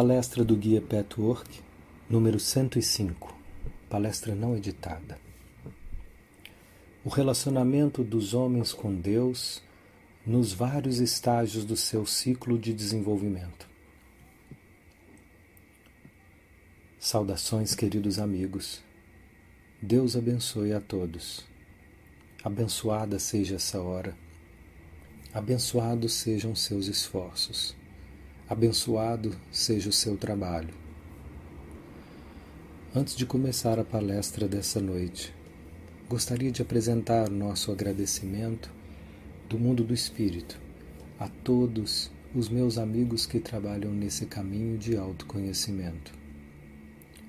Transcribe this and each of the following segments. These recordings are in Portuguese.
Palestra do Guia Petwork, número 105. Palestra não editada. O relacionamento dos homens com Deus nos vários estágios do seu ciclo de desenvolvimento. Saudações, queridos amigos. Deus abençoe a todos. Abençoada seja essa hora. Abençoados sejam seus esforços. Abençoado seja o seu trabalho. Antes de começar a palestra dessa noite, gostaria de apresentar nosso agradecimento do mundo do espírito a todos os meus amigos que trabalham nesse caminho de autoconhecimento.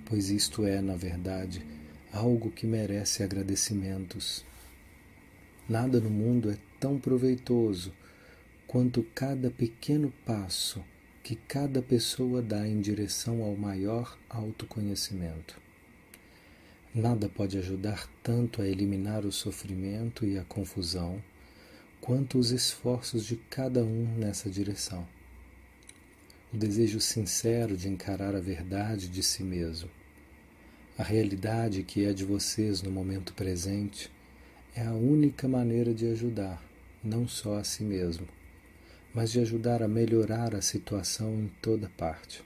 Pois isto é, na verdade, algo que merece agradecimentos. Nada no mundo é tão proveitoso quanto cada pequeno passo que cada pessoa dá em direção ao maior autoconhecimento. Nada pode ajudar tanto a eliminar o sofrimento e a confusão quanto os esforços de cada um nessa direção. O desejo sincero de encarar a verdade de si mesmo, a realidade que é de vocês no momento presente, é a única maneira de ajudar, não só a si mesmo, mas de ajudar a melhorar a situação em toda parte.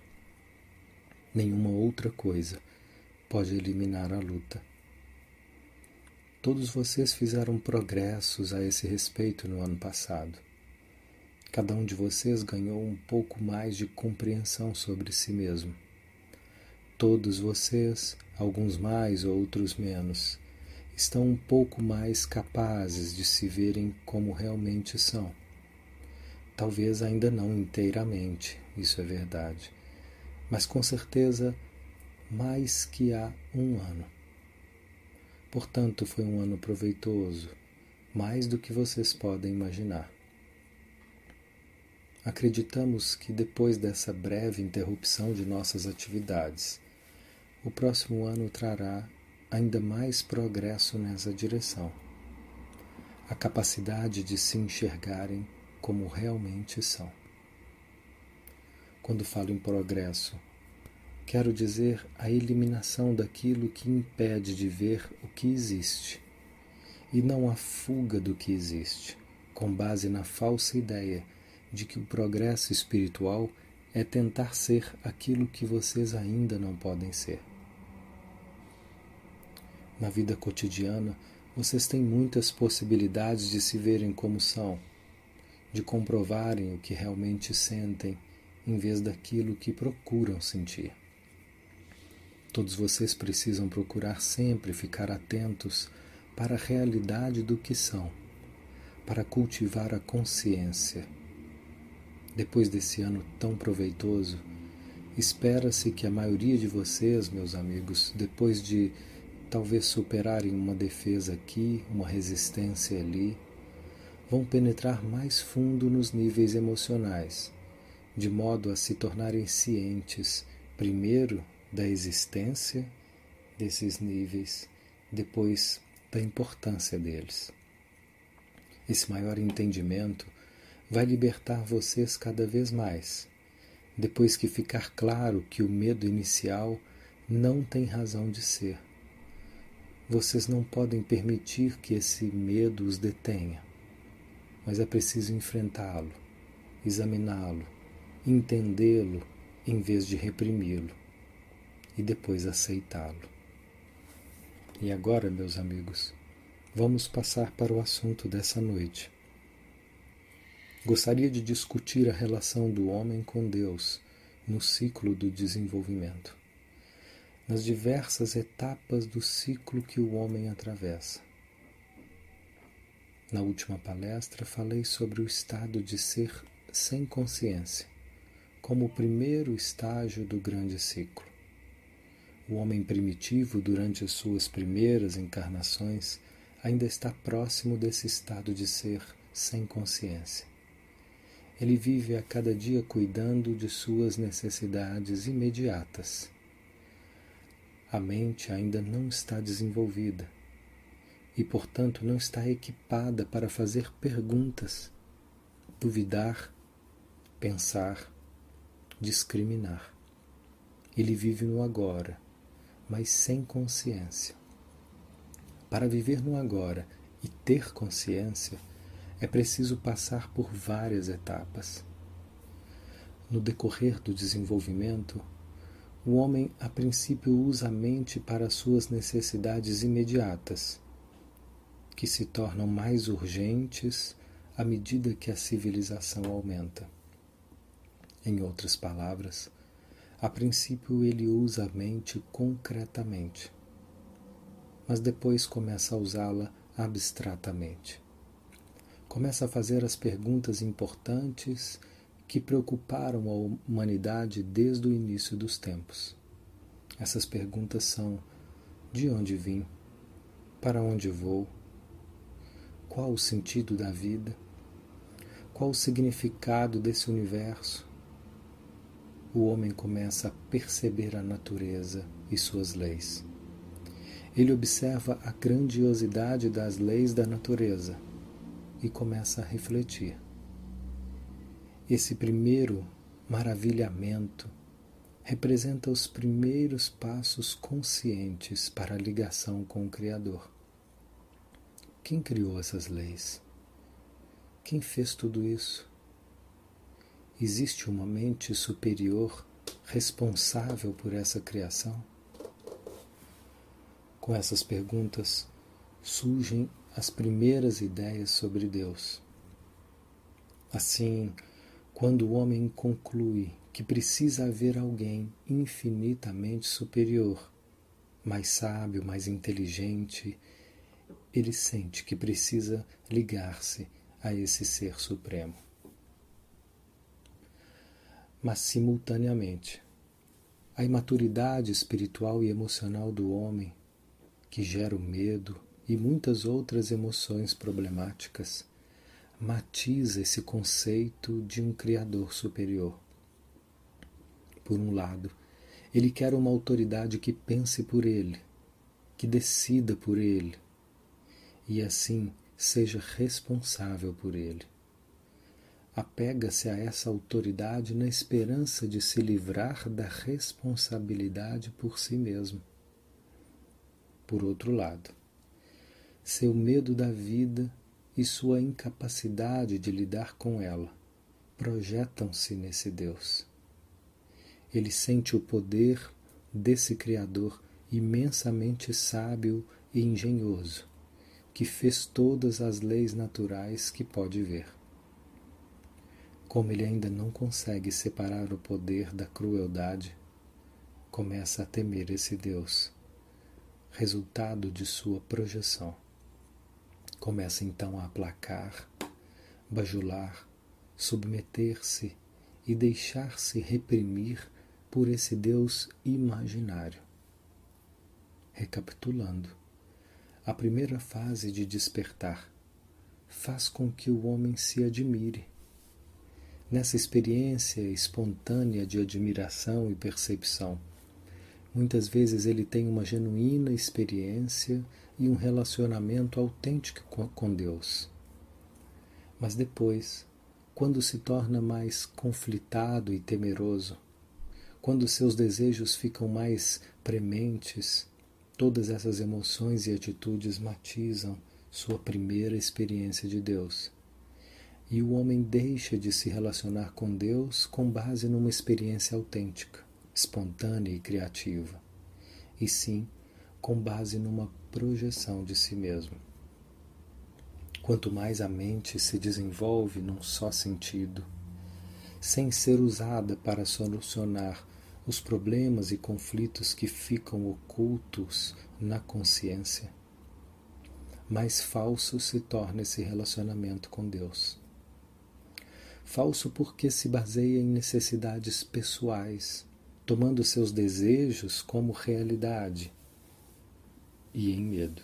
Nenhuma outra coisa pode eliminar a luta. Todos vocês fizeram progressos a esse respeito no ano passado. Cada um de vocês ganhou um pouco mais de compreensão sobre si mesmo. Todos vocês, alguns mais, outros menos, estão um pouco mais capazes de se verem como realmente são Talvez ainda não inteiramente, isso é verdade, mas com certeza mais que há um ano. Portanto, foi um ano proveitoso, mais do que vocês podem imaginar. Acreditamos que depois dessa breve interrupção de nossas atividades, o próximo ano trará ainda mais progresso nessa direção. A capacidade de se enxergarem como realmente são. Quando falo em progresso, quero dizer a eliminação daquilo que impede de ver o que existe, e não a fuga do que existe, com base na falsa ideia de que o progresso espiritual é tentar ser aquilo que vocês ainda não podem ser. Na vida cotidiana, vocês têm muitas possibilidades de se verem como são de comprovarem o que realmente sentem em vez daquilo que procuram sentir. Todos vocês precisam procurar sempre ficar atentos para a realidade do que são, para cultivar a consciência. Depois desse ano tão proveitoso, espera-se que a maioria de vocês, meus amigos, depois de talvez superarem uma defesa aqui, uma resistência ali, vão penetrar mais fundo nos níveis emocionais, de modo a se tornarem cientes, primeiro, da existência desses níveis, depois da importância deles. Esse maior entendimento vai libertar vocês cada vez mais, depois que ficar claro que o medo inicial não tem razão de ser. Vocês não podem permitir que esse medo os detenha mas é preciso enfrentá-lo, examiná-lo, entendê-lo em vez de reprimi-lo e depois aceitá-lo. E agora, meus amigos, vamos passar para o assunto dessa noite. Gostaria de discutir a relação do homem com Deus no ciclo do desenvolvimento, nas diversas etapas do ciclo que o homem atravessa. Na última palestra, falei sobre o estado de ser sem consciência, como o primeiro estágio do grande ciclo. O homem primitivo, durante as suas primeiras encarnações, ainda está próximo desse estado de ser sem consciência. Ele vive a cada dia cuidando de suas necessidades imediatas. A mente ainda não está desenvolvida e, portanto, não está equipada para fazer perguntas, duvidar, pensar, discriminar. Ele vive no agora, mas sem consciência. Para viver no agora e ter consciência, é preciso passar por várias etapas. No decorrer do desenvolvimento, o homem a princípio usa a mente para suas necessidades imediatas, que se tornam mais urgentes à medida que a civilização aumenta. Em outras palavras, a princípio ele usa a mente concretamente, mas depois começa a usá-la abstratamente. Começa a fazer as perguntas importantes que preocuparam a humanidade desde o início dos tempos. Essas perguntas são: de onde vim? Para onde vou? Qual o sentido da vida? Qual o significado desse universo? O homem começa a perceber a natureza e suas leis. Ele observa a grandiosidade das leis da natureza e começa a refletir. Esse primeiro maravilhamento representa os primeiros passos conscientes para a ligação com o Criador. Quem criou essas leis? Quem fez tudo isso? Existe uma mente superior responsável por essa criação? Com essas perguntas surgem as primeiras ideias sobre Deus. Assim, quando o homem conclui que precisa haver alguém infinitamente superior, mais sábio, mais inteligente, ele sente que precisa ligar-se a esse ser supremo. Mas, simultaneamente, a imaturidade espiritual e emocional do homem, que gera o medo e muitas outras emoções problemáticas, matiza esse conceito de um Criador superior. Por um lado, ele quer uma autoridade que pense por ele, que decida por ele, e assim seja responsável por ele. Apega-se a essa autoridade na esperança de se livrar da responsabilidade por si mesmo. Por outro lado, seu medo da vida e sua incapacidade de lidar com ela projetam-se nesse Deus. Ele sente o poder desse Criador imensamente sábio e engenhoso que fez todas as leis naturais que pode ver. Como ele ainda não consegue separar o poder da crueldade, começa a temer esse Deus, resultado de sua projeção. Começa então a aplacar, bajular, submeter-se e deixar-se reprimir por esse Deus imaginário. Recapitulando, a primeira fase de despertar faz com que o homem se admire. Nessa experiência espontânea de admiração e percepção, muitas vezes ele tem uma genuína experiência e um relacionamento autêntico com Deus. Mas depois, quando se torna mais conflitado e temeroso, quando seus desejos ficam mais prementes, Todas essas emoções e atitudes matizam sua primeira experiência de Deus. E o homem deixa de se relacionar com Deus com base numa experiência autêntica, espontânea e criativa, e sim com base numa projeção de si mesmo. Quanto mais a mente se desenvolve num só sentido, sem ser usada para solucionar os problemas e conflitos que ficam ocultos na consciência, mais falso se torna esse relacionamento com Deus. Falso porque se baseia em necessidades pessoais, tomando seus desejos como realidade e em medo.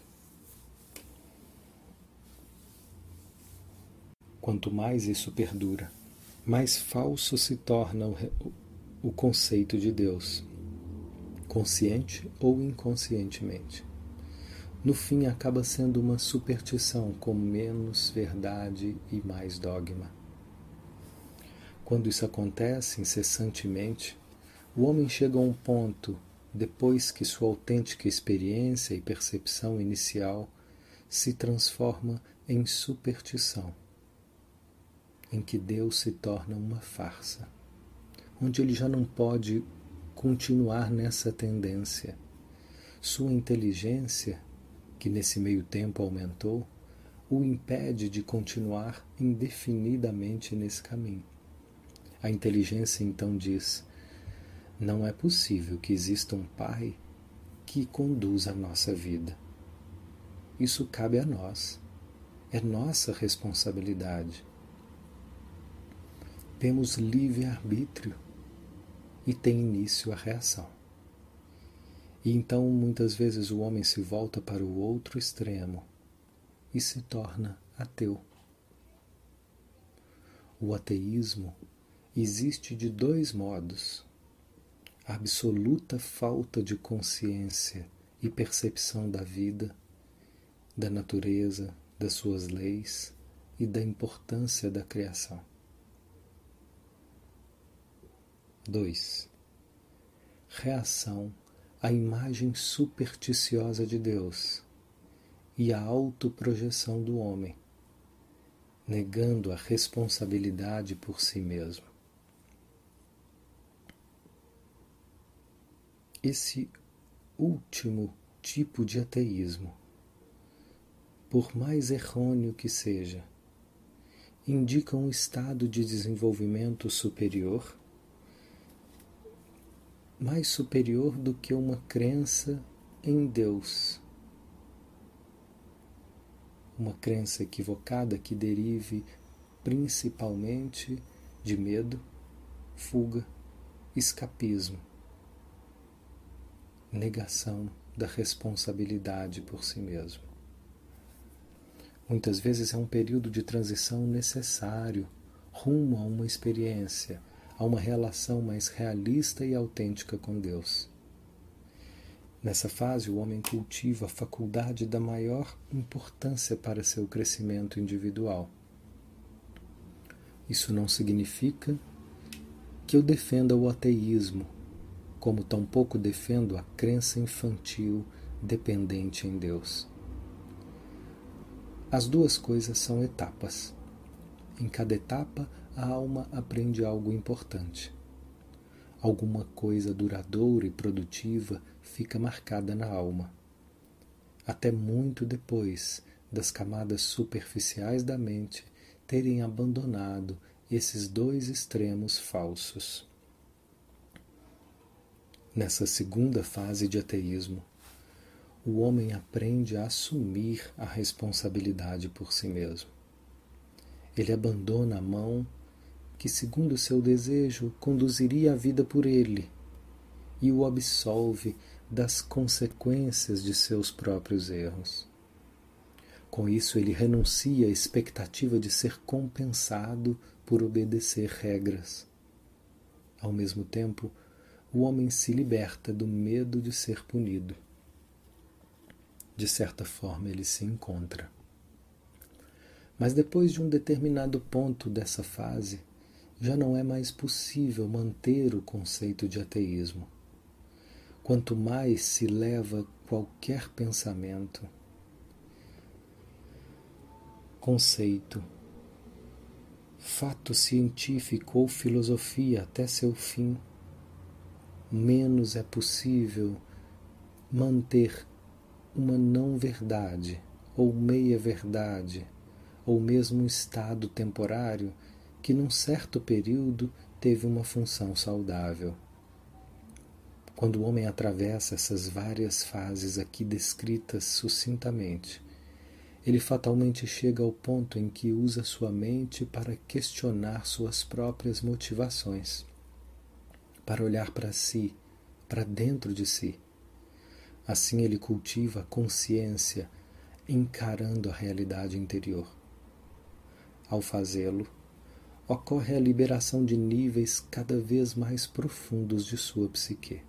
Quanto mais isso perdura, mais falso se torna o conceito de Deus, consciente ou inconscientemente. No fim, acaba sendo uma superstição com menos verdade e mais dogma. Quando isso acontece incessantemente, O homem chega a um ponto, depois que sua autêntica experiência e percepção inicial se transforma em superstição, em que Deus se torna uma farsa, onde ele já não pode continuar nessa tendência. Sua inteligência, que nesse meio tempo aumentou, o impede de continuar indefinidamente nesse caminho. A inteligência então diz: não é possível que exista um Pai que conduza a nossa vida. Isso cabe a nós. É nossa responsabilidade. Temos livre-arbítrio e tem início a reação. E então muitas vezes o homem se volta para o outro extremo e se torna ateu. O ateísmo existe de dois modos: a absoluta falta de consciência e percepção da vida, da natureza, das suas leis e da importância da criação. 2. Reação à imagem supersticiosa de Deus e a autoprojeção do homem, negando a responsabilidade por si mesmo. Esse último tipo de ateísmo, por mais errôneo que seja, indica um estado de desenvolvimento superior, mais superior do que uma crença em Deus uma crença equivocada que derive principalmente de medo, fuga, escapismo, negação da responsabilidade por si mesmo. Muitas vezes é um período de transição necessário rumo a uma experiência, a uma relação mais realista e autêntica com Deus. Nessa fase, o homem cultiva a faculdade da maior importância para seu crescimento individual. Isso não significa que eu defenda o ateísmo, como tampouco defendo a crença infantil dependente em Deus. As duas coisas são etapas. Em cada etapa, a alma aprende algo importante. Alguma coisa duradoura e produtiva fica marcada na alma. Até muito depois das camadas superficiais da mente terem abandonado esses dois extremos falsos. Nessa segunda fase de ateísmo, o homem aprende a assumir a responsabilidade por si mesmo. Ele abandona a mão que, segundo seu desejo, conduziria a vida por ele e o absolve das consequências de seus próprios erros. Com isso, ele renuncia à expectativa de ser compensado por obedecer regras. Ao mesmo tempo, o homem se liberta do medo de ser punido. De certa forma, ele se encontra. Mas depois de um determinado ponto dessa fase, já não é mais possível manter o conceito de ateísmo. Quanto mais se leva qualquer pensamento, conceito, fato científico ou filosofia até seu fim, menos é possível manter uma não-verdade ou meia-verdade ou mesmo um estado temporário que num certo período teve uma função saudável. Quando o homem atravessa essas várias fases aqui descritas sucintamente, ele fatalmente chega ao ponto em que usa sua mente para questionar suas próprias motivações, para olhar para si, para dentro de si. Assim ele cultiva a consciência, encarando a realidade interior. Ao fazê-lo, ocorre a liberação de níveis cada vez mais profundos de sua psique.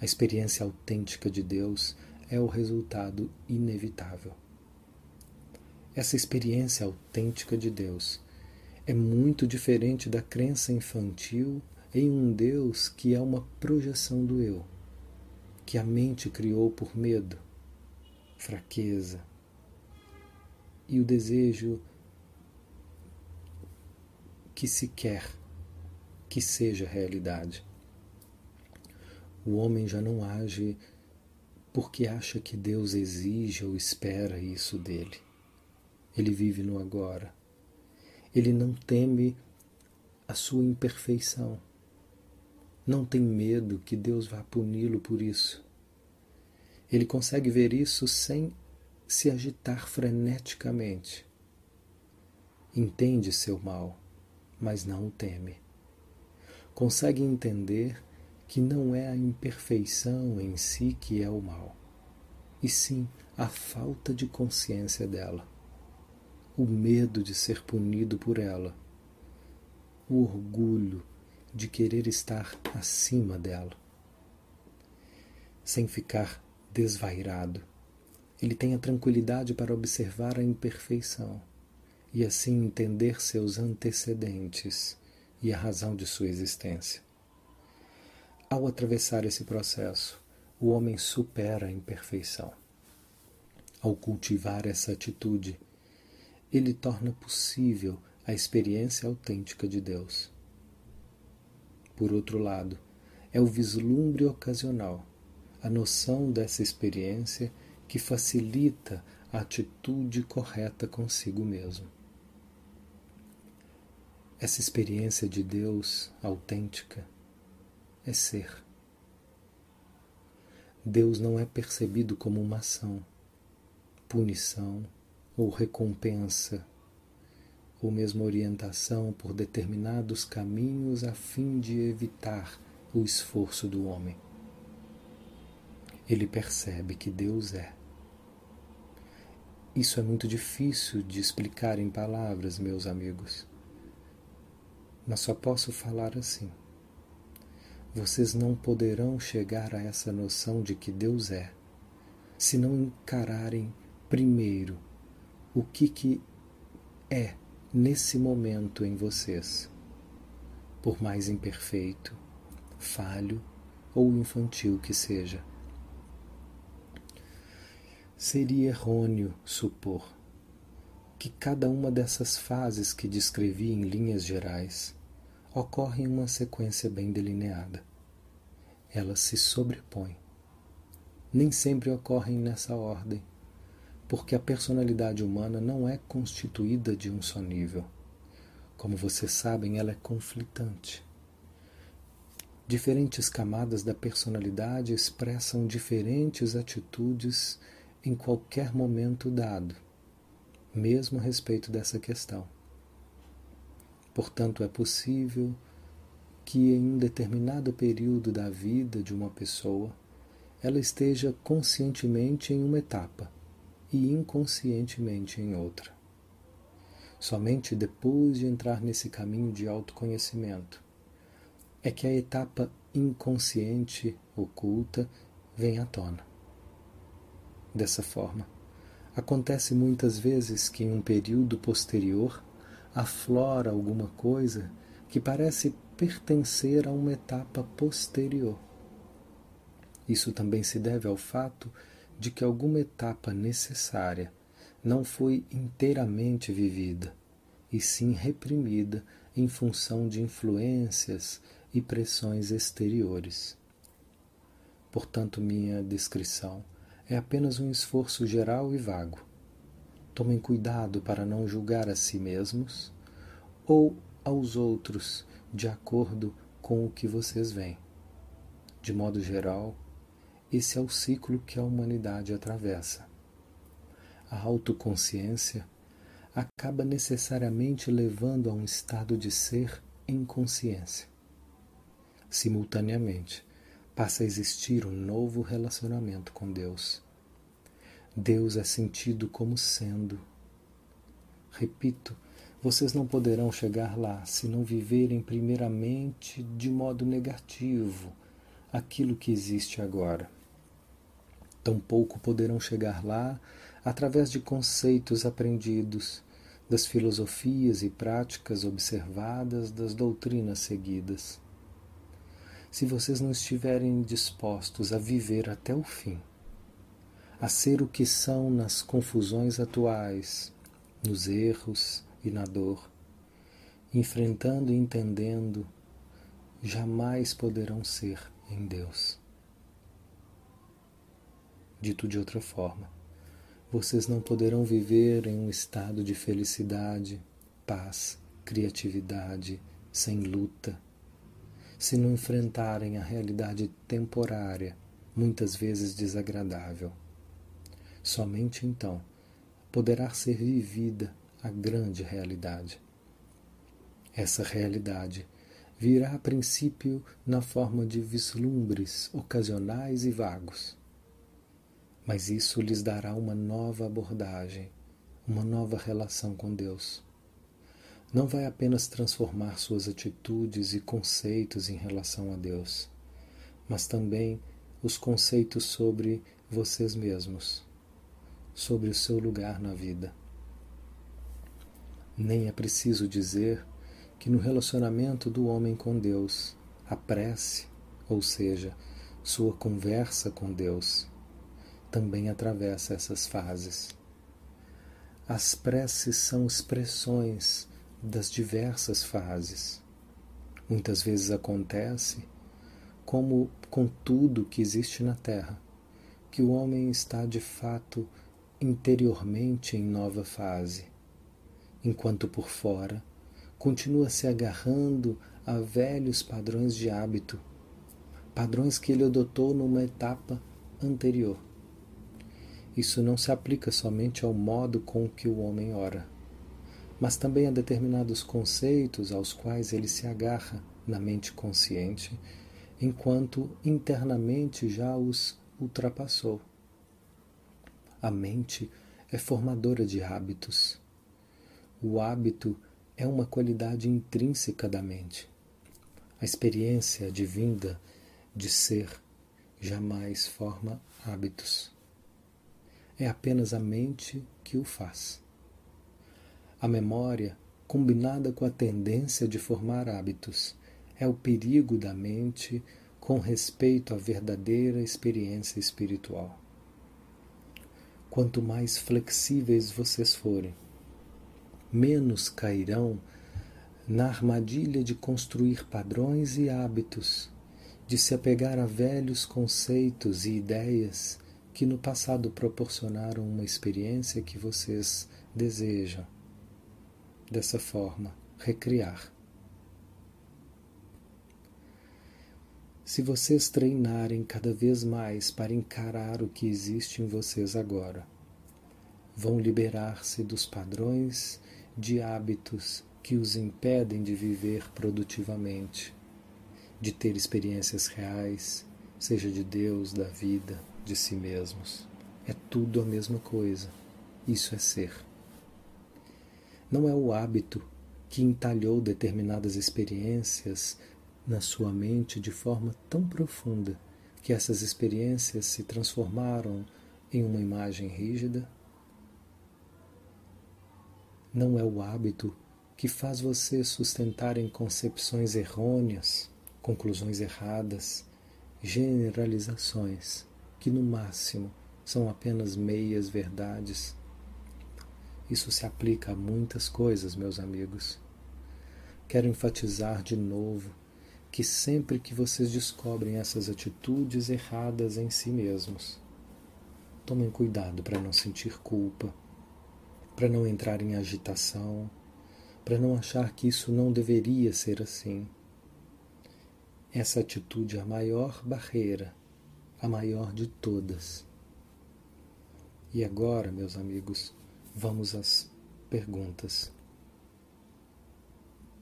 A experiência autêntica de Deus é o resultado inevitável. Essa experiência autêntica de Deus é muito diferente da crença infantil em um Deus que é uma projeção do eu, que a mente criou por medo, fraqueza e o desejo que se quer que seja realidade. O homem já não age porque acha que Deus exige ou espera isso dele. Ele vive no agora. Ele não teme a sua imperfeição. Não tem medo que Deus vá puni-lo por isso. Ele consegue ver isso sem se agitar freneticamente. Entende seu mal, mas não o teme. Consegue entender que não é a imperfeição em si que é o mal, e sim a falta de consciência dela, o medo de ser punido por ela o orgulho de querer estar acima dela, sem ficar desvairado. Ele tem a tranquilidade para observar a imperfeição e assim entender seus antecedentes e a razão de sua existência. Ao atravessar esse processo, o homem supera a imperfeição. Ao cultivar essa atitude, ele torna possível a experiência autêntica de Deus. Por outro lado, é o vislumbre ocasional, a noção dessa experiência que facilita a atitude correta consigo mesmo. Essa experiência de Deus autêntica é ser. Deus não é percebido como uma ação, punição ou recompensa ou mesmo orientação por determinados caminhos a fim de evitar o esforço do homem. Ele percebe que Deus é. Isso é muito difícil de explicar em palavras, meus amigos, mas só posso falar assim. Vocês não poderão chegar a essa noção de que Deus é se não encararem primeiro o que, que é nesse momento em vocês, por mais imperfeito, falho ou infantil que seja. Seria errôneo supor que cada uma dessas fases que descrevi em linhas gerais ocorre uma sequência bem delineada. Elas se sobrepõem. Nem sempre ocorrem nessa ordem porque a personalidade humana não é constituída de um só nível. Como vocês sabem, ela é conflitante. Diferentes camadas da personalidade expressam diferentes atitudes em qualquer momento dado, mesmo a respeito dessa questão. Portanto, é possível que em um determinado período da vida de uma pessoa ela esteja conscientemente em uma etapa e inconscientemente em outra. Somente depois de entrar nesse caminho de autoconhecimento é que a etapa inconsciente oculta vem à tona. Dessa forma, acontece muitas vezes que em um período posterior aflora alguma coisa que parece pertencer a uma etapa posterior. Isso também se deve ao fato de que alguma etapa necessária não foi inteiramente vivida, e sim reprimida em função de influências e pressões exteriores. Portanto, minha descrição é apenas um esforço geral e vago. Tomem cuidado para não julgar a si mesmos ou aos outros de acordo com o que vocês veem. De modo geral, esse é o ciclo que a humanidade atravessa. A autoconsciência acaba necessariamente levando a um estado de ser em consciência. Simultaneamente, passa a existir um novo relacionamento com Deus. Deus é sentido como sendo. Repito, vocês não poderão chegar lá se não viverem primeiramente de modo negativo aquilo que existe agora. Tampouco poderão chegar lá através de conceitos aprendidos, das filosofias e práticas observadas, das doutrinas seguidas. se vocês não estiverem dispostos a viver até o fim, a ser o que são nas confusões atuais, nos erros e na dor, enfrentando e entendendo, jamais poderão ser em Deus. Dito de outra forma, vocês não poderão viver em um estado de felicidade, paz, criatividade, sem luta, se não enfrentarem a realidade temporária, muitas vezes desagradável. Somente então poderá ser vivida a grande realidade. Essa realidade virá a princípio na forma de vislumbres ocasionais e vagos. Mas isso lhes dará uma nova abordagem, uma nova relação com Deus não vai apenas transformar suas atitudes e conceitos em relação a Deus, mas também os conceitos sobre vocês mesmos, sobre o seu lugar na vida. Nem é preciso dizer que no relacionamento do homem com Deus, a prece, ou seja, sua conversa com Deus, também atravessa essas fases. As preces são expressões das diversas fases. Muitas vezes acontece, como com tudo que existe na Terra, que o homem está de fato interiormente em nova fase, enquanto por fora continua se agarrando a velhos padrões de hábito, padrões que ele adotou numa etapa anterior. Isso não se aplica somente ao modo com que o homem ora mas também a determinados conceitos aos quais ele se agarra na mente consciente, enquanto internamente já os ultrapassou. A mente é formadora de hábitos. O hábito é uma qualidade intrínseca da mente. A experiência advinda de ser jamais forma hábitos. É apenas a mente que o faz. A memória, combinada com a tendência de formar hábitos, é o perigo da mente com respeito à verdadeira experiência espiritual. Quanto mais flexíveis vocês forem, menos cairão na armadilha de construir padrões e hábitos, de se apegar a velhos conceitos e ideias que no passado proporcionaram uma experiência que vocês desejam dessa forma, recriar. Se vocês treinarem cada vez mais para encarar o que existe em vocês agora, vão liberar-se dos padrões de hábitos que os impedem de viver produtivamente, de ter experiências reais, seja de Deus, da vida, de si mesmos. É tudo a mesma coisa. Isso é ser. Não é o hábito que entalhou determinadas experiências na sua mente de forma tão profunda que essas experiências se transformaram em uma imagem rígida? Não é o hábito que faz você sustentar em concepções errôneas, conclusões erradas, generalizações que no máximo são apenas meias verdades isso se aplica a muitas coisas, meus amigos. Quero enfatizar de novo que sempre que vocês descobrem essas atitudes erradas em si mesmos, tomem cuidado para não sentir culpa, para não entrar em agitação, para não achar que isso não deveria ser assim. Essa atitude é a maior barreira, a maior de todas. E agora, meus amigos, Vamos às perguntas.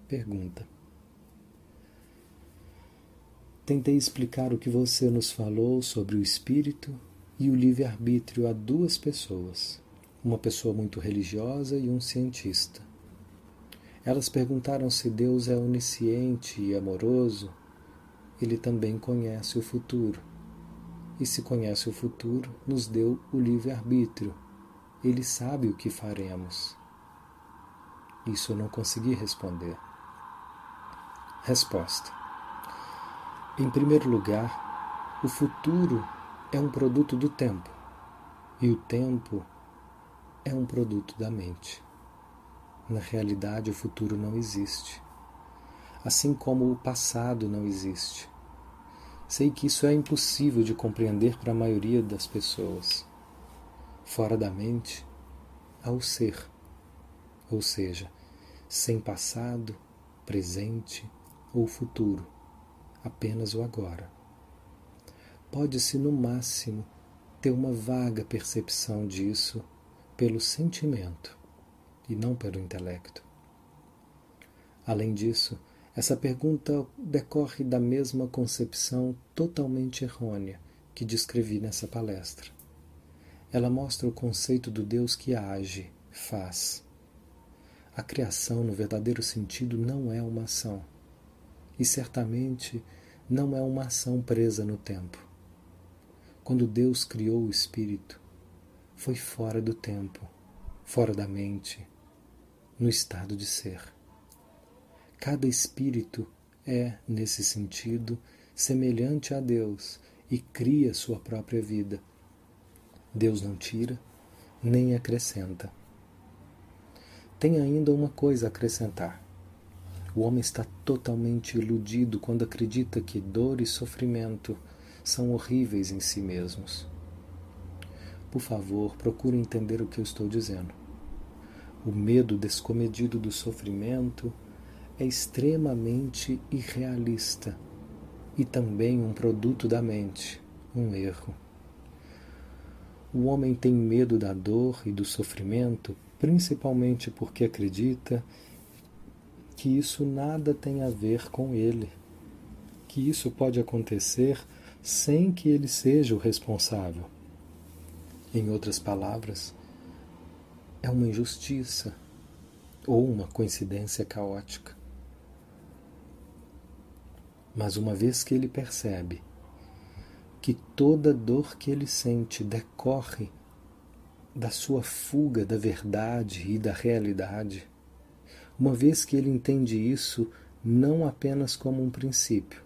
Pergunta. Tentei explicar o que você nos falou sobre o espírito e o livre-arbítrio a duas pessoas, uma pessoa muito religiosa e um cientista. Elas perguntaram se Deus é onisciente e amoroso, ele também conhece o futuro. E se conhece o futuro, nos deu o livre-arbítrio ele sabe o que faremos. Isso eu não consegui responder. Resposta. Em primeiro lugar, o futuro é um produto do tempo e o tempo é um produto da mente. Na realidade, o futuro não existe, assim como o passado não existe. Sei que isso é impossível de compreender para a maioria das pessoas. Fora da mente, há o ser, ou seja, sem passado, presente ou futuro, apenas o agora. Pode-se, no máximo, ter uma vaga percepção disso pelo sentimento e não pelo intelecto. Além disso, essa pergunta decorre da mesma concepção totalmente errônea que descrevi nessa palestra. Ela mostra o conceito do Deus que age, faz. A criação, no verdadeiro sentido, não é uma ação. E certamente não é uma ação presa no tempo. Quando Deus criou o espírito, foi fora do tempo, fora da mente, no estado de ser. Cada espírito é, nesse sentido, semelhante a Deus e cria sua própria vida. Deus não tira nem acrescenta. Tem ainda uma coisa a acrescentar. O homem está totalmente iludido quando acredita que dor e sofrimento são horríveis em si mesmos. Por favor, procure entender o que eu estou dizendo. O medo descomedido do sofrimento é extremamente irrealista e também um produto da mente, um erro. O homem tem medo da dor e do sofrimento principalmente porque acredita que isso nada tem a ver com ele, que isso pode acontecer sem que ele seja o responsável. Em outras palavras, é uma injustiça ou uma coincidência caótica. Mas uma vez que ele percebe que toda dor que ele sente decorre da sua fuga da verdade e da realidade, uma vez que ele entende isso não apenas como um princípio,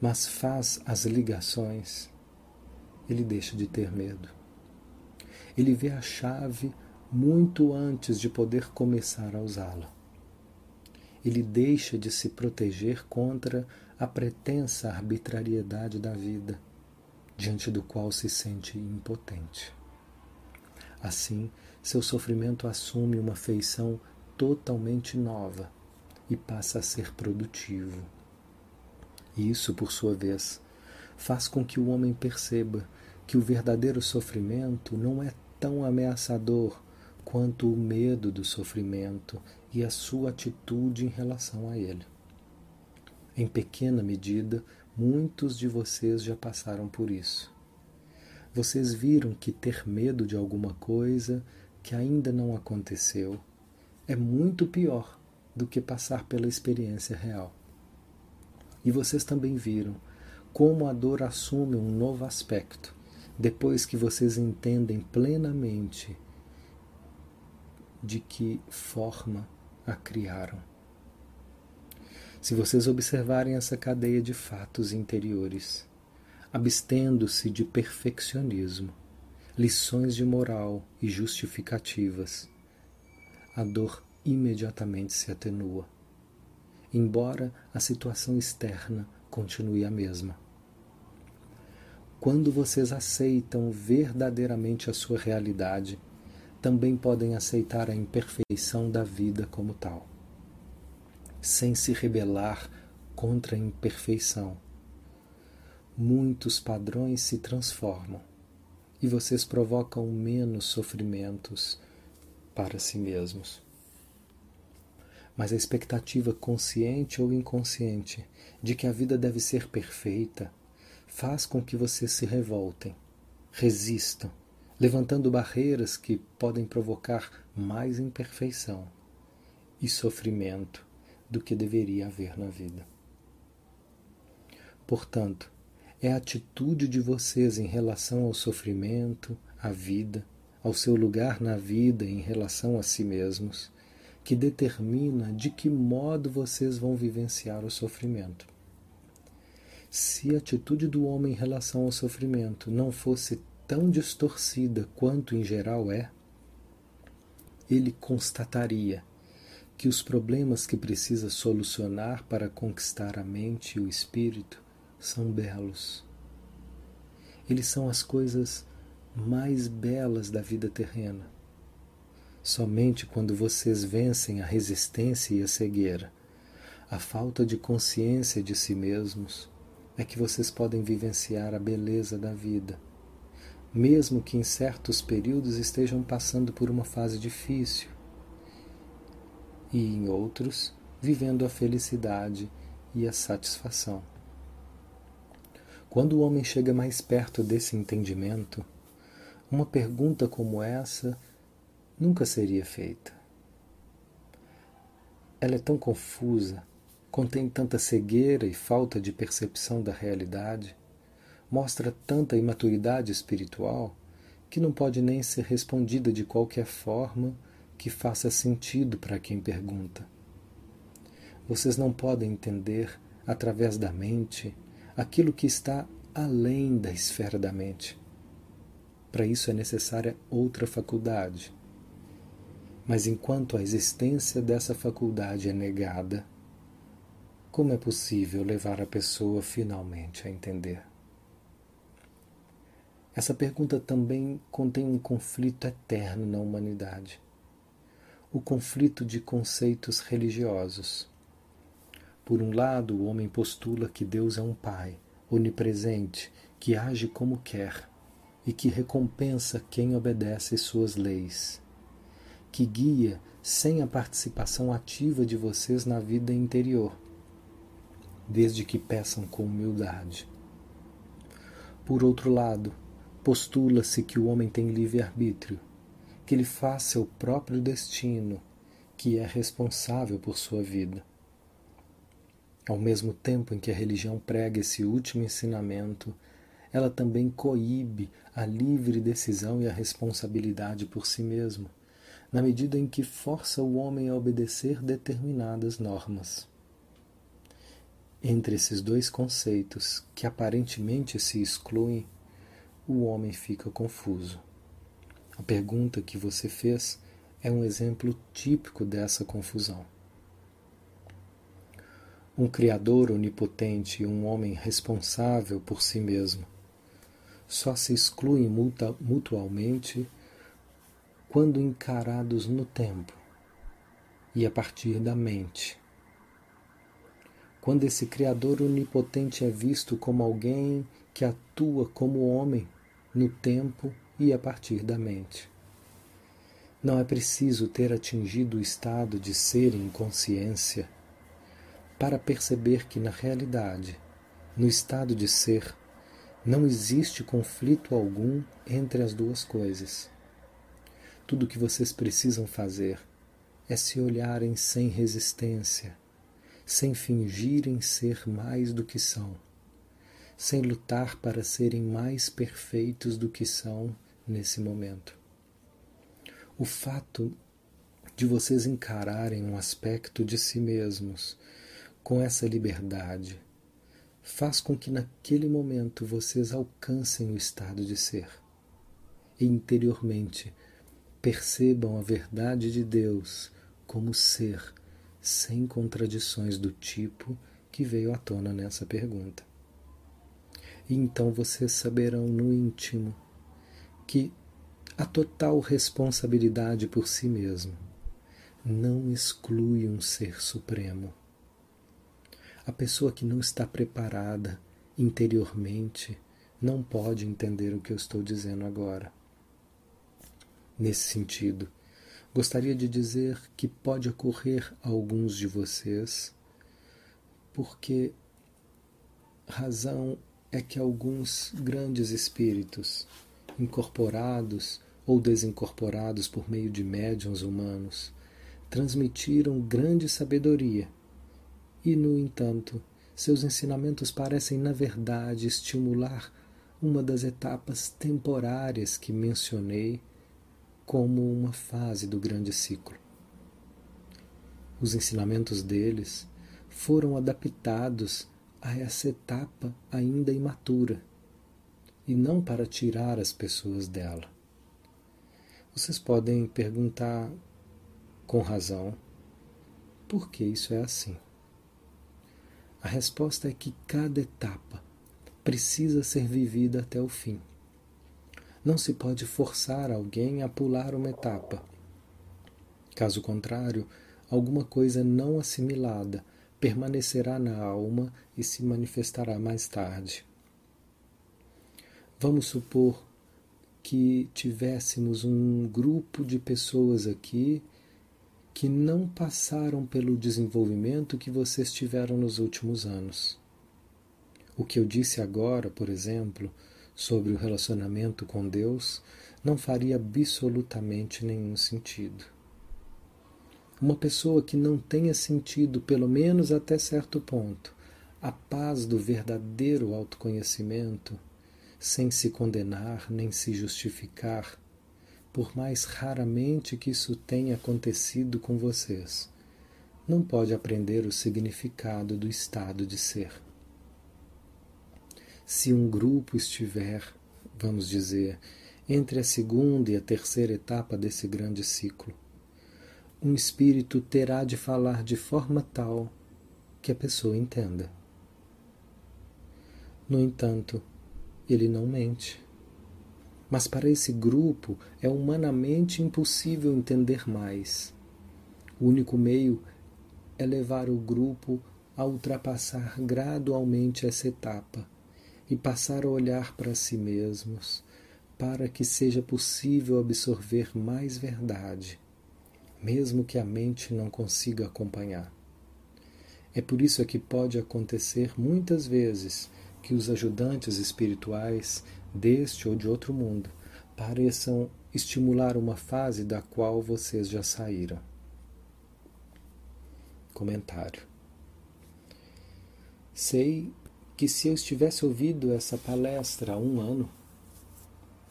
mas faz as ligações, ele deixa de ter medo. Ele vê a chave muito antes de poder começar a usá-la. Ele deixa de se proteger contra a pretensa arbitrariedade da vida, diante do qual se sente impotente. Assim, seu sofrimento assume uma feição totalmente nova e passa a ser produtivo. Isso, por sua vez, faz com que o homem perceba que o verdadeiro sofrimento não é tão ameaçador quanto o medo do sofrimento e a sua atitude em relação a ele. Em pequena medida, muitos de vocês já passaram por isso. Vocês viram que ter medo de alguma coisa que ainda não aconteceu é muito pior do que passar pela experiência real. E vocês também viram como a dor assume um novo aspecto depois que vocês entendem plenamente de que forma a criaram. Se vocês observarem essa cadeia de fatos interiores, abstendo-se de perfeccionismo, lições de moral e justificativas, a dor imediatamente se atenua, embora a situação externa continue a mesma. Quando vocês aceitam verdadeiramente a sua realidade, também podem aceitar a imperfeição da vida como tal sem se rebelar contra a imperfeição. Muitos padrões se transformam e vocês provocam menos sofrimentos para si mesmos. Mas a expectativa consciente ou inconsciente de que a vida deve ser perfeita faz com que vocês se revoltem, resistam, levantando barreiras que podem provocar mais imperfeição e sofrimento do que deveria haver na vida. Portanto, é a atitude de vocês em relação ao sofrimento, à vida, ao seu lugar na vida em relação a si mesmos, que determina de que modo vocês vão vivenciar o sofrimento. se a atitude do homem em relação ao sofrimento não fosse tão distorcida quanto em geral é, ele constataria que os problemas que precisa solucionar para conquistar a mente e o espírito são belos. Eles são as coisas mais belas da vida terrena. Somente quando vocês vencem a resistência e a cegueira, a falta de consciência de si mesmos, é que vocês podem vivenciar a beleza da vida, mesmo que em certos períodos estejam passando por uma fase difícil e em outros vivendo a felicidade e a satisfação. Quando o homem chega mais perto desse entendimento, uma pergunta como essa nunca seria feita. Ela é tão confusa contém tanta cegueira e falta de percepção da realidade, mostra tanta imaturidade espiritual que não pode nem ser respondida de qualquer forma que faça sentido para quem pergunta. Vocês não podem entender através da mente aquilo que está além da esfera da mente. Para isso é necessária outra faculdade. Mas enquanto a existência dessa faculdade é negada, como é possível levar a pessoa finalmente a entender? Essa pergunta também contém um conflito eterno na humanidade. O conflito de conceitos religiosos. Por um lado, o homem postula que Deus é um Pai, onipresente, que age como quer e que recompensa quem obedece suas leis, que guia sem a participação ativa de vocês na vida interior desde que peçam com humildade. Por outro lado, postula-se que o homem tem livre-arbítrio, que ele faz seu próprio destino, que é responsável por sua vida. Ao mesmo tempo em que a religião prega esse último ensinamento, ela também coíbe a livre decisão e a responsabilidade por si mesmo, na medida em que força o homem a obedecer determinadas normas. Entre esses dois conceitos, que aparentemente se excluem, o homem fica confuso. A pergunta que você fez é um exemplo típico dessa confusão. Um Criador onipotente e um homem responsável por si mesmo só se excluem mutualmente quando encarados no tempo e a partir da mente quando esse Criador onipotente é visto como alguém que atua como homem no tempo e a partir da mente. Não é preciso ter atingido o estado de ser em consciência para perceber que, na realidade, no estado de ser, não existe conflito algum entre as duas coisas. Tudo o que vocês precisam fazer é se olharem sem resistência sem fingirem ser mais do que são, sem lutar para serem mais perfeitos do que são nesse momento. O fato de vocês encararem um aspecto de si mesmos com essa liberdade faz com que naquele momento vocês alcancem o estado de ser e interiormente percebam a verdade de Deus como ser sem contradições do tipo que veio à tona nessa pergunta. E então vocês saberão no íntimo que a total responsabilidade por si mesmo não exclui um ser supremo. A pessoa que não está preparada interiormente não pode entender o que eu estou dizendo agora. Nesse sentido, Gostaria de dizer que pode ocorrer a alguns de vocês, porque razão é que alguns grandes espíritos, incorporados ou desincorporados por meio de médiuns humanos, transmitiram grande sabedoria e, no entanto, seus ensinamentos parecem, na verdade, estimular uma das etapas temporárias que mencionei como uma fase do grande ciclo. Os ensinamentos deles foram adaptados a essa etapa ainda imatura e não para tirar as pessoas dela. Vocês podem perguntar com razão por que isso é assim. A resposta é que cada etapa precisa ser vivida até o fim. Não se pode forçar alguém a pular uma etapa. Caso contrário, alguma coisa não assimilada permanecerá na alma e se manifestará mais tarde. Vamos supor que tivéssemos um grupo de pessoas aqui que não passaram pelo desenvolvimento que vocês tiveram nos últimos anos. O que eu disse agora, por exemplo, sobre o relacionamento com Deus, não faria absolutamente nenhum sentido. Uma pessoa que não tenha sentido, pelo menos até certo ponto, a paz do verdadeiro autoconhecimento, sem se condenar nem se justificar, por mais raramente que isso tenha acontecido com vocês, não pode aprender o significado do estado de ser. Se um grupo estiver, vamos dizer, entre a segunda e a terceira etapa desse grande ciclo, um espírito terá de falar de forma tal que a pessoa entenda. No entanto, ele não mente. Mas para esse grupo é humanamente impossível entender mais. O único meio é levar o grupo a ultrapassar gradualmente essa etapa e passar a olhar para si mesmos, para que seja possível absorver mais verdade mesmo que a mente não consiga acompanhar. É por isso que pode acontecer muitas vezes que os ajudantes espirituais deste ou de outro mundo pareçam estimular uma fase da qual vocês já saíram. Comentário. Sei que se eu estivesse ouvido essa palestra há um ano,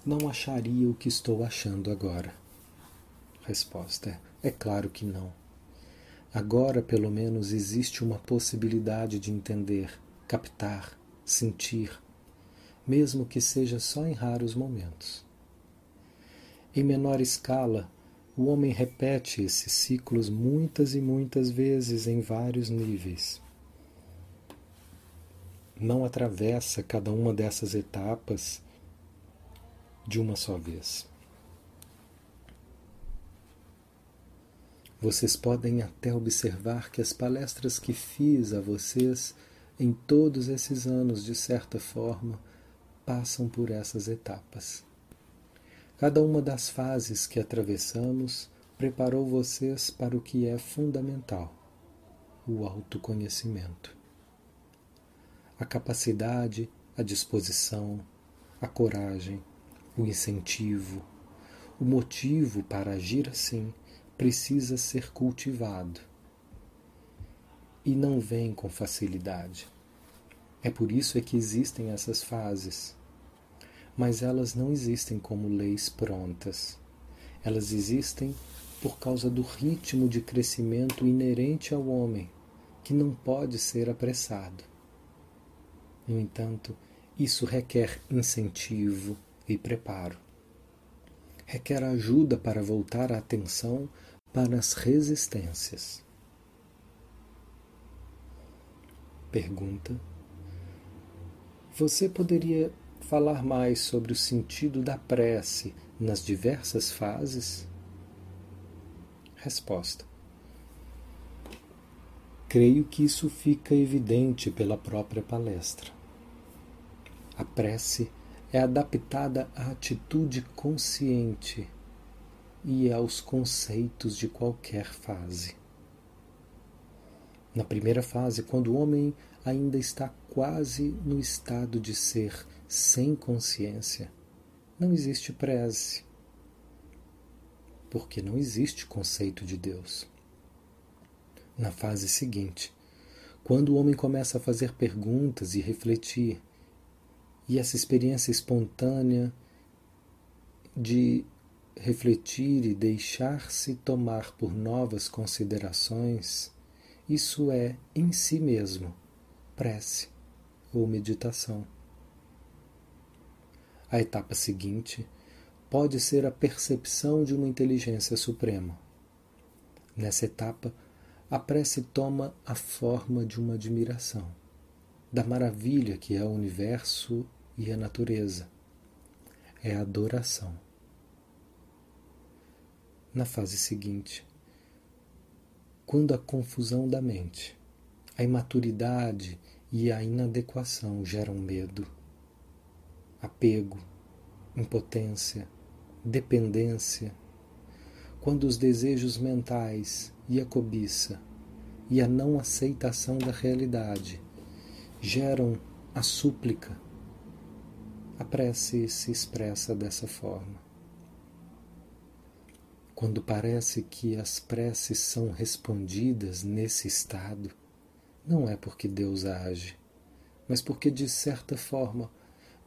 não acharia o que estou achando agora. Resposta é é claro que não. Agora, pelo menos, existe uma possibilidade de entender, captar, sentir, mesmo que seja só em raros momentos. Em menor escala, o homem repete esses ciclos muitas e muitas vezes em vários níveis. Não atravessa cada uma dessas etapas de uma só vez. Vocês podem até observar que as palestras que fiz a vocês em todos esses anos, de certa forma, passam por essas etapas. Cada uma das fases que atravessamos preparou vocês para o que é fundamental: o autoconhecimento. A capacidade, a disposição, a coragem, o incentivo, o motivo para agir assim precisa ser cultivado e não vem com facilidade. É por isso é que existem essas fases. Mas elas não existem como leis prontas. Elas existem por causa do ritmo de crescimento inerente ao homem, que não pode ser apressado. No entanto, isso requer incentivo e preparo. Requer ajuda para voltar a atenção para as resistências. Pergunta: Você poderia falar mais sobre o sentido da prece nas diversas fases? Resposta: Creio que isso fica evidente pela própria palestra. A prece é adaptada à atitude consciente e aos conceitos de qualquer fase. Na primeira fase, quando o homem ainda está quase no estado de ser sem consciência, não existe prece, porque não existe conceito de Deus. Na fase seguinte, quando o homem começa a fazer perguntas e refletir, e essa experiência espontânea de refletir e deixar-se tomar por novas considerações, isso é, em si mesmo, prece. ou meditação. A etapa seguinte pode ser a percepção de uma inteligência suprema. Nessa etapa, a prece toma a forma de uma admiração da maravilha que é o universo e a natureza. É adoração. Na fase seguinte, quando a confusão da mente, a imaturidade e a inadequação geram medo, apego, impotência, dependência, quando os desejos mentais e a cobiça e a não aceitação da realidade geram a súplica, a prece se expressa dessa forma. Quando parece que as preces são respondidas nesse estado, não é porque Deus age, mas porque, de certa forma,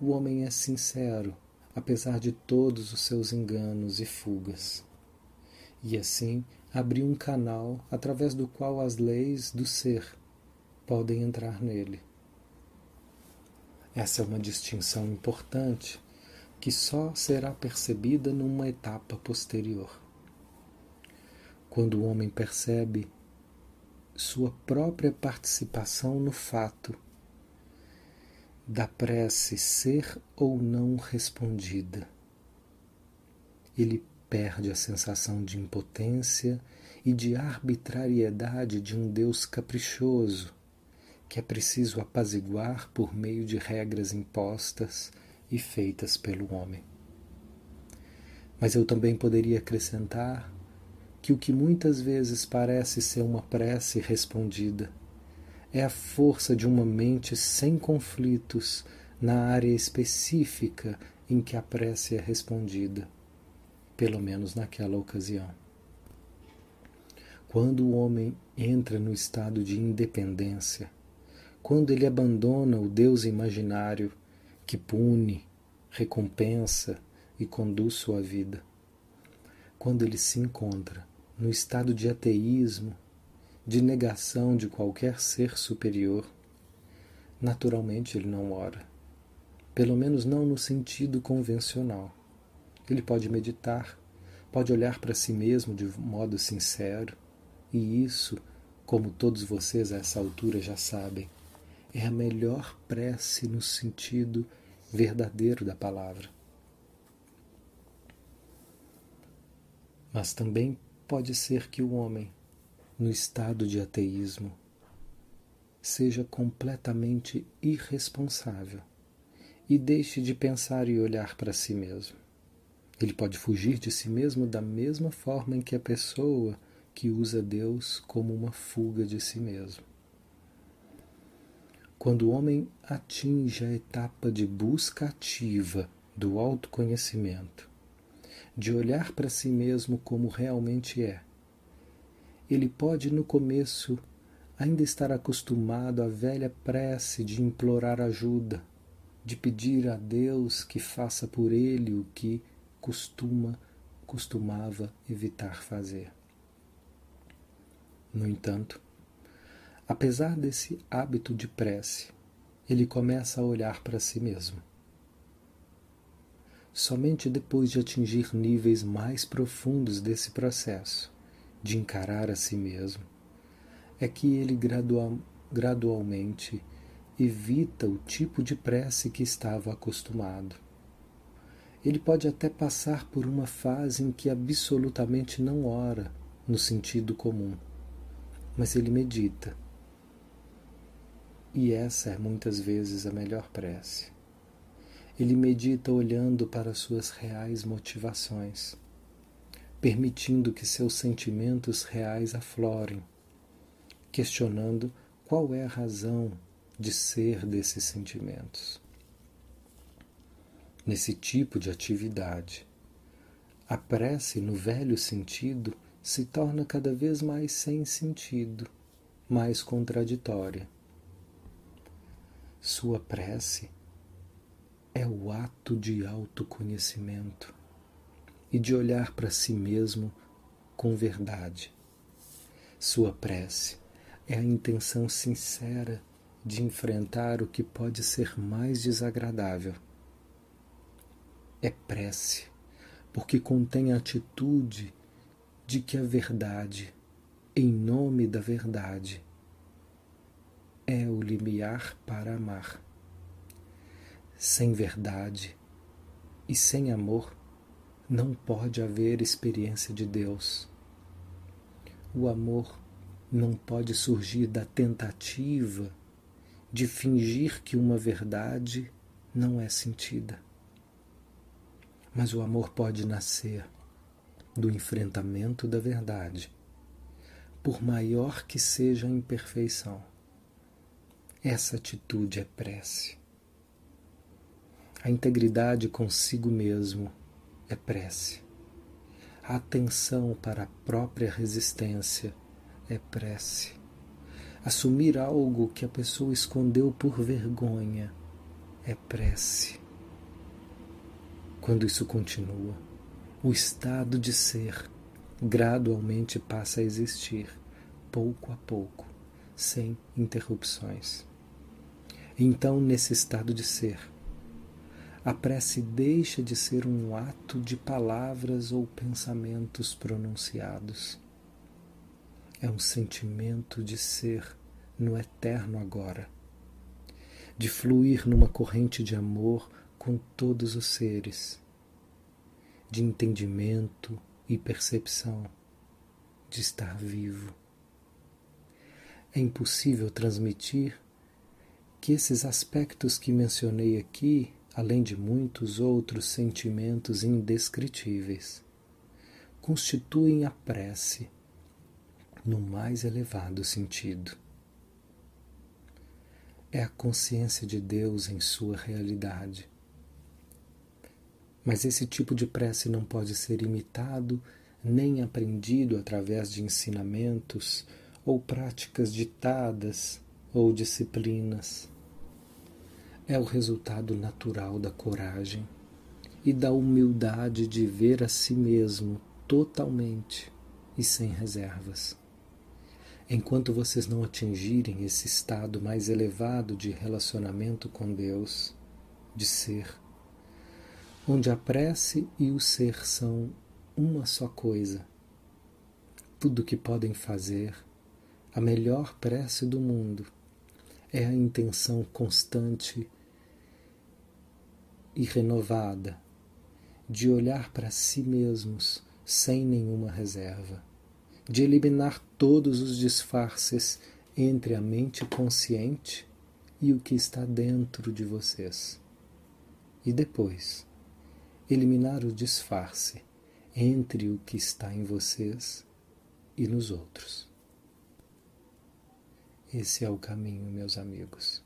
o homem é sincero, apesar de todos os seus enganos e fugas. E assim abriu um canal através do qual as leis do ser podem entrar nele. Essa é uma distinção importante que só será percebida numa etapa posterior. Quando o homem percebe sua própria participação no fato da prece ser ou não respondida. Ele perde a sensação de impotência e de arbitrariedade de um Deus caprichoso que é preciso apaziguar por meio de regras impostas e feitas pelo homem. Mas eu também poderia acrescentar que o que muitas vezes parece ser uma prece respondida é a força de uma mente sem conflitos na área específica em que a prece é respondida, pelo menos naquela ocasião. Quando o homem entra no estado de independência, quando ele abandona o Deus imaginário que pune, recompensa e conduz sua vida, quando ele se encontra no estado de ateísmo de negação de qualquer ser superior, naturalmente ele não ora. Pelo menos não no sentido convencional. Ele pode meditar, pode olhar para si mesmo de modo sincero, e isso, como todos vocês a essa altura já sabem, é a melhor prece no sentido verdadeiro da palavra. Mas também pode ser que o homem, no estado de ateísmo, seja completamente irresponsável e deixe de pensar e olhar para si mesmo. Ele pode fugir de si mesmo da mesma forma em que a pessoa que usa Deus como uma fuga de si mesmo. Quando o homem atinge a etapa de busca ativa do autoconhecimento, de olhar para si mesmo como realmente é, ele pode, no começo, ainda estar acostumado à velha prece de implorar ajuda, de pedir a Deus que faça por ele o que costuma costumava evitar fazer. No entanto, apesar desse hábito de prece, ele começa a olhar para si mesmo. Somente depois de atingir níveis mais profundos desse processo, de encarar a si mesmo, é que ele gradual, gradualmente evita o tipo de prece que estava acostumado. Ele pode até passar por uma fase em que absolutamente não ora no sentido comum, mas ele medita. E essa é muitas vezes a melhor prece. Ele medita olhando para suas reais motivações permitindo que seus sentimentos reais aflorem, questionando qual é a razão de ser desses sentimentos. Nesse tipo de atividade, a prece, no velho sentido, se torna cada vez mais sem sentido, mais contraditória. Sua prece é o ato de autoconhecimento e de olhar para si mesmo com verdade. Sua prece é a intenção sincera de enfrentar o que pode ser mais desagradável. É prece, porque contém a atitude de que a verdade, em nome da verdade, é o limiar para amar. Sem verdade e sem amor, não pode haver experiência de Deus. O amor não pode surgir da tentativa de fingir que uma verdade não é sentida. Mas o amor pode nascer do enfrentamento da verdade, por maior que seja a imperfeição. Essa atitude é prece. A integridade consigo mesmo é prece. A atenção para a própria resistência é prece. Assumir algo que a pessoa escondeu por vergonha é prece. Quando isso continua, o estado de ser gradualmente passa a existir, pouco a pouco, sem interrupções. Então, nesse estado de ser, a prece deixa de ser um ato de palavras ou pensamentos pronunciados. É um sentimento de ser no eterno agora, de fluir numa corrente de amor com todos os seres, de entendimento e percepção, de estar vivo. É impossível transmitir que esses aspectos que mencionei aqui além de muitos outros sentimentos indescritíveis, constituem a prece no mais elevado sentido. É a consciência de Deus em sua realidade. Mas esse tipo de prece não pode ser imitado nem aprendido através de ensinamentos ou práticas ditadas ou disciplinas é o resultado natural da coragem e da humildade de ver a si mesmo totalmente e sem reservas. Enquanto vocês não atingirem esse estado mais elevado de relacionamento com Deus, de ser, onde a prece e o ser são uma só coisa, tudo o que podem fazer, a melhor prece do mundo, é a intenção constante e renovada de olhar para si mesmos sem nenhuma reserva, de eliminar todos os disfarces entre a mente consciente e o que está dentro de vocês. E depois, eliminar o disfarce entre o que está em vocês e nos outros. Esse é o caminho, meus amigos.